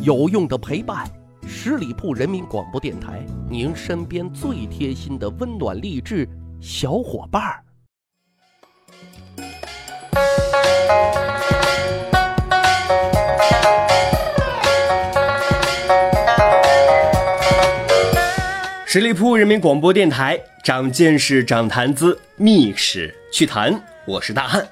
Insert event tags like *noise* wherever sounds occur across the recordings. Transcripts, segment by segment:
有用的陪伴，十里铺人民广播电台，您身边最贴心的温暖励志小伙伴儿。十里铺人民广播电台，长见识，长谈资，密室趣谈，我是大汉。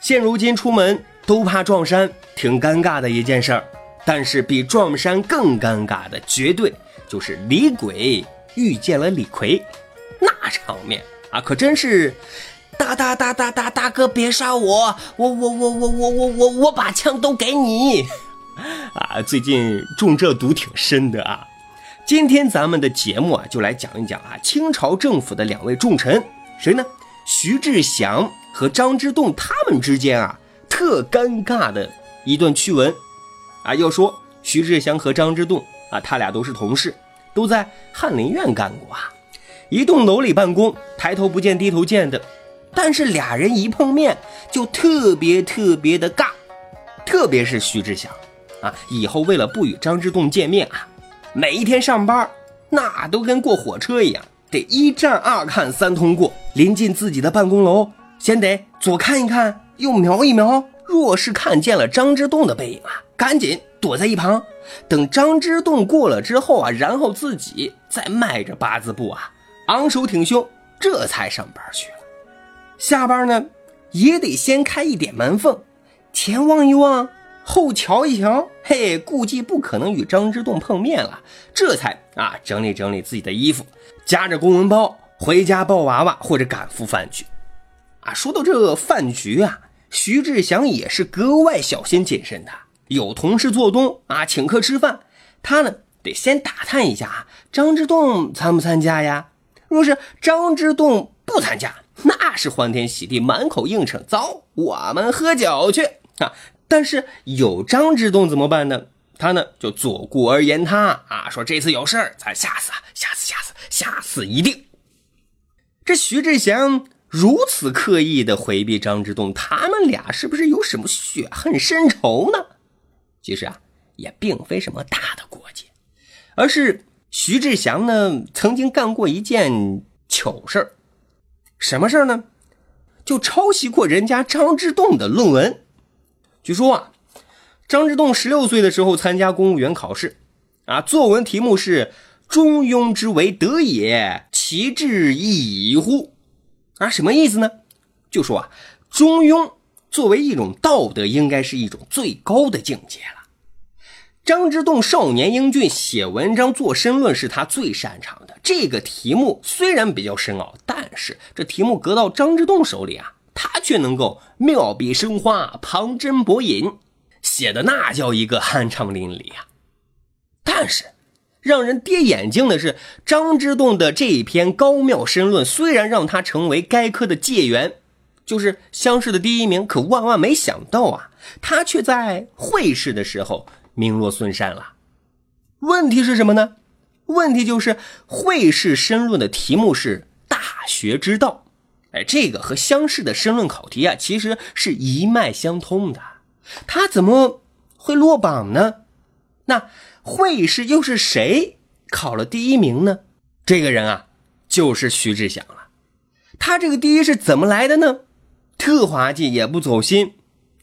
现如今出门都怕撞衫，挺尴尬的一件事儿。但是比撞衫更尴尬的，绝对就是李鬼遇见了李逵，那场面啊，可真是大大大大大大哥别杀我，我我我我我我我我把枪都给你 *laughs* 啊！最近中这毒挺深的啊。今天咱们的节目啊，就来讲一讲啊，清朝政府的两位重臣，谁呢？徐志祥和张之洞他们之间啊，特尴尬的一段趣闻。啊，要说徐志祥和张之洞啊，他俩都是同事，都在翰林院干过啊，一栋楼里办公，抬头不见低头见的。但是俩人一碰面就特别特别的尬，特别是徐志祥啊，以后为了不与张之洞见面啊，每一天上班那都跟过火车一样，得一站二看三通过。临近自己的办公楼，先得左看一看，右瞄一瞄，若是看见了张之洞的背影啊。赶紧躲在一旁，等张之洞过了之后啊，然后自己再迈着八字步啊，昂首挺胸，这才上班去了。下班呢，也得先开一点门缝，前望一望，后瞧一瞧，嘿，估计不可能与张之洞碰面了，这才啊整理整理自己的衣服，夹着公文包回家抱娃娃或者赶赴饭局。啊，说到这饭局啊，徐志祥也是格外小心谨慎的。有同事做东啊，请客吃饭，他呢得先打探一下张之洞参不参加呀？若是张之洞不参加，那是欢天喜地，满口应承，走，我们喝酒去啊！但是有张之洞怎么办呢？他呢就左顾而言他啊，说这次有事儿，咱下次啊，下次，下次，下次一定。这徐志祥如此刻意的回避张之洞，他们俩是不是有什么血恨深仇呢？其实啊，也并非什么大的过节，而是徐志祥呢曾经干过一件糗事。什么事呢？就抄袭过人家张之洞的论文。据说啊，张之洞十六岁的时候参加公务员考试，啊，作文题目是“中庸之为德也，其志亦乎？”啊，什么意思呢？就说啊，中庸作为一种道德，应该是一种最高的境界了。张之洞少年英俊，写文章做申论是他最擅长的。这个题目虽然比较深奥，但是这题目搁到张之洞手里啊，他却能够妙笔生花，旁征博引，写的那叫一个酣畅淋漓啊。但是让人跌眼镜的是，张之洞的这一篇高妙申论虽然让他成为该科的解元，就是乡试的第一名，可万万没想到啊，他却在会试的时候。名落孙山了，问题是什么呢？问题就是会试申论的题目是大学之道，哎，这个和乡试的申论考题啊，其实是一脉相通的，他怎么会落榜呢？那会试又是谁考了第一名呢？这个人啊，就是徐志祥了。他这个第一是怎么来的呢？特滑稽也不走心，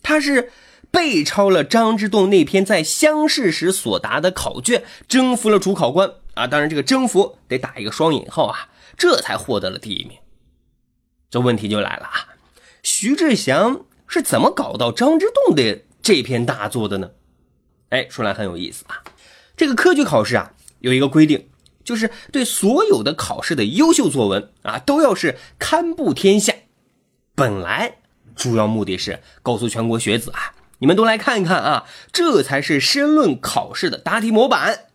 他是。背抄了张之洞那篇在乡试时所答的考卷，征服了主考官啊！当然，这个征服得打一个双引号啊，这才获得了第一名。这问题就来了啊，徐志祥是怎么搞到张之洞的这篇大作的呢？哎，说来很有意思啊。这个科举考试啊，有一个规定，就是对所有的考试的优秀作文啊，都要是刊布天下。本来主要目的是告诉全国学子啊。你们都来看一看啊，这才是申论考试的答题模板。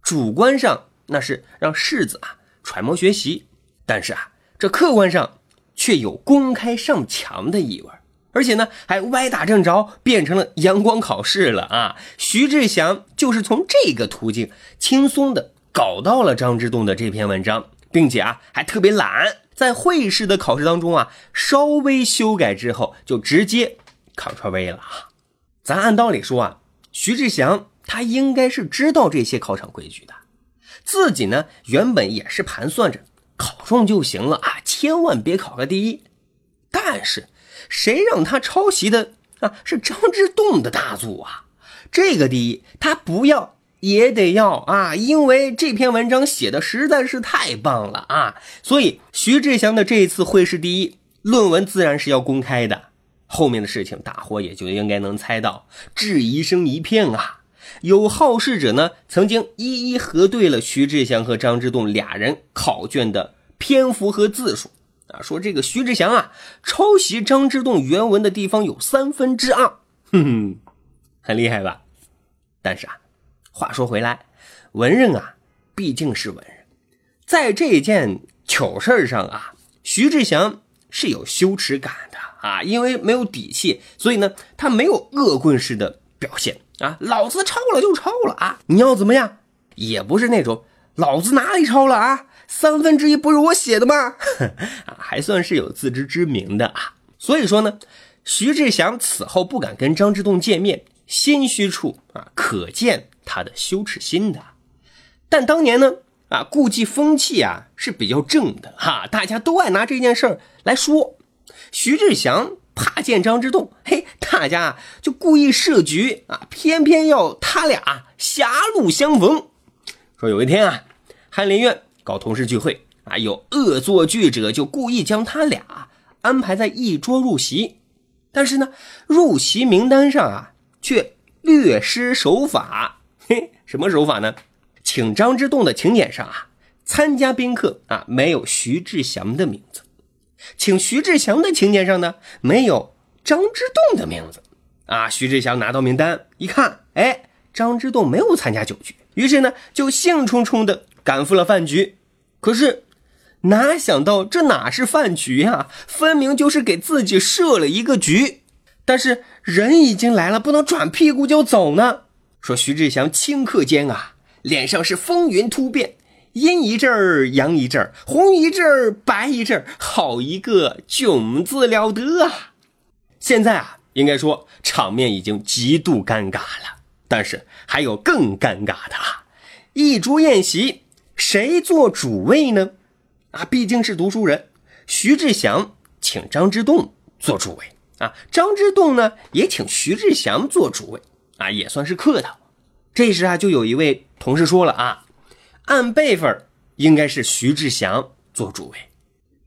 主观上那是让士子啊揣摩学习，但是啊，这客观上却有公开上墙的意味，而且呢还歪打正着，变成了阳光考试了啊！徐志祥就是从这个途径轻松的搞到了张之洞的这篇文章，并且啊还特别懒，在会试的考试当中啊稍微修改之后就直接 Ctrl V 了啊。咱按道理说啊，徐志祥他应该是知道这些考场规矩的。自己呢，原本也是盘算着考中就行了啊，千万别考个第一。但是谁让他抄袭的啊是张之洞的大作啊？这个第一他不要也得要啊，因为这篇文章写的实在是太棒了啊！所以徐志祥的这一次会试第一论文自然是要公开的。后面的事情大伙也就应该能猜到，质疑声一片啊。有好事者呢，曾经一一核对了徐志祥和张之洞俩人考卷的篇幅和字数啊，说这个徐志祥啊抄袭张之洞原文的地方有三分之二，哼哼，很厉害吧？但是啊，话说回来，文人啊毕竟是文人，在这件糗事上啊，徐志祥是有羞耻感的啊，因为没有底气，所以呢，他没有恶棍式的表现。啊，老子抄了就抄了啊！你要怎么样？也不是那种老子哪里抄了啊？三分之一不是我写的吗？*laughs* 啊，还算是有自知之明的啊。所以说呢，徐志祥此后不敢跟张之洞见面，心虚处啊，可见他的羞耻心的。但当年呢，啊，顾忌风气啊是比较正的哈，大家都爱拿这件事儿来说徐志祥。怕见张之洞，嘿，大家就故意设局啊，偏偏要他俩狭路相逢。说有一天啊，翰林院搞同事聚会啊，有恶作剧者就故意将他俩安排在一桌入席，但是呢，入席名单上啊却略施手法。嘿，什么手法呢？请张之洞的请柬上啊，参加宾客啊没有徐志祥的名字。请徐志祥的请柬上呢，没有张之洞的名字啊。徐志祥拿到名单一看，哎，张之洞没有参加酒局，于是呢，就兴冲冲的赶赴了饭局。可是，哪想到这哪是饭局呀？分明就是给自己设了一个局。但是人已经来了，不能转屁股就走呢。说徐志祥顷刻间啊，脸上是风云突变。阴一阵儿，阳一阵儿，红一阵儿，白一阵儿，好一个囧字了得啊！现在啊，应该说场面已经极度尴尬了。但是还有更尴尬的！一桌宴席，谁做主位呢？啊，毕竟是读书人，徐志祥请张之洞做主位啊，张之洞呢也请徐志祥做主位啊，也算是客套。这时啊，就有一位同事说了啊。按辈分，应该是徐志祥做主位。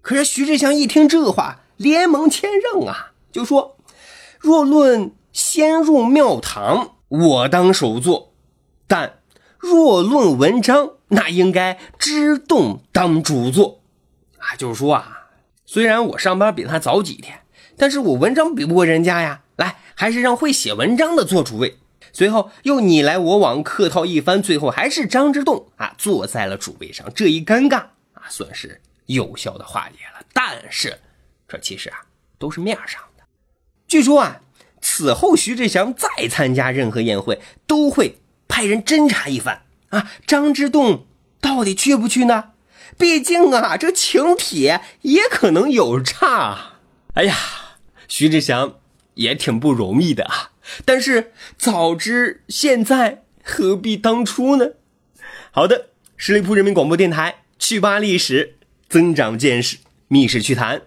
可是徐志祥一听这话，连忙谦让啊，就说：“若论先入庙堂，我当首座；但若论文章，那应该之洞当主座。”啊，就是说啊，虽然我上班比他早几天，但是我文章比不过人家呀。来，还是让会写文章的做主位。随后又你来我往客套一番，最后还是张之洞啊坐在了主位上。这一尴尬啊，算是有效的化解了。但是这其实啊都是面上的。据说啊，此后徐志祥再参加任何宴会，都会派人侦查一番啊，张之洞到底去不去呢？毕竟啊，这请帖也可能有差。哎呀，徐志祥也挺不容易的啊。但是早知现在，何必当初呢？好的，十里铺人民广播电台趣吧历史，增长见识，密室趣谈。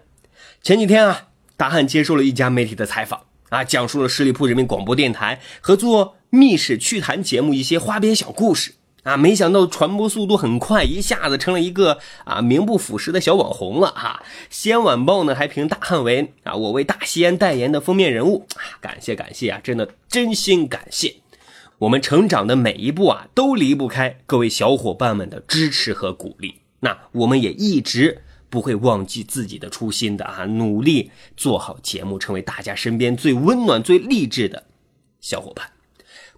前几天啊，大汉接受了一家媒体的采访啊，讲述了十里铺人民广播电台和做密室趣谈节目一些花边小故事。啊，没想到传播速度很快，一下子成了一个啊名不副实的小网红了哈。西安晚报呢还评大汉为啊我为大西安代言的封面人物啊，感谢感谢啊，真的真心感谢。我们成长的每一步啊，都离不开各位小伙伴们的支持和鼓励。那我们也一直不会忘记自己的初心的啊，努力做好节目，成为大家身边最温暖、最励志的小伙伴。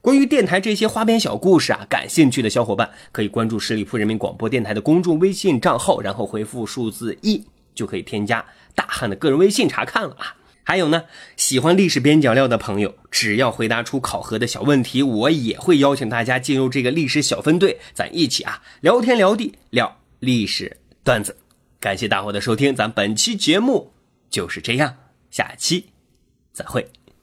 关于电台这些花边小故事啊，感兴趣的小伙伴可以关注十里铺人民广播电台的公众微信账号，然后回复数字一，就可以添加大汉的个人微信查看了啊。还有呢，喜欢历史边角料的朋友，只要回答出考核的小问题，我也会邀请大家进入这个历史小分队，咱一起啊聊天聊地聊历史段子。感谢大伙的收听，咱本期节目就是这样，下期再会。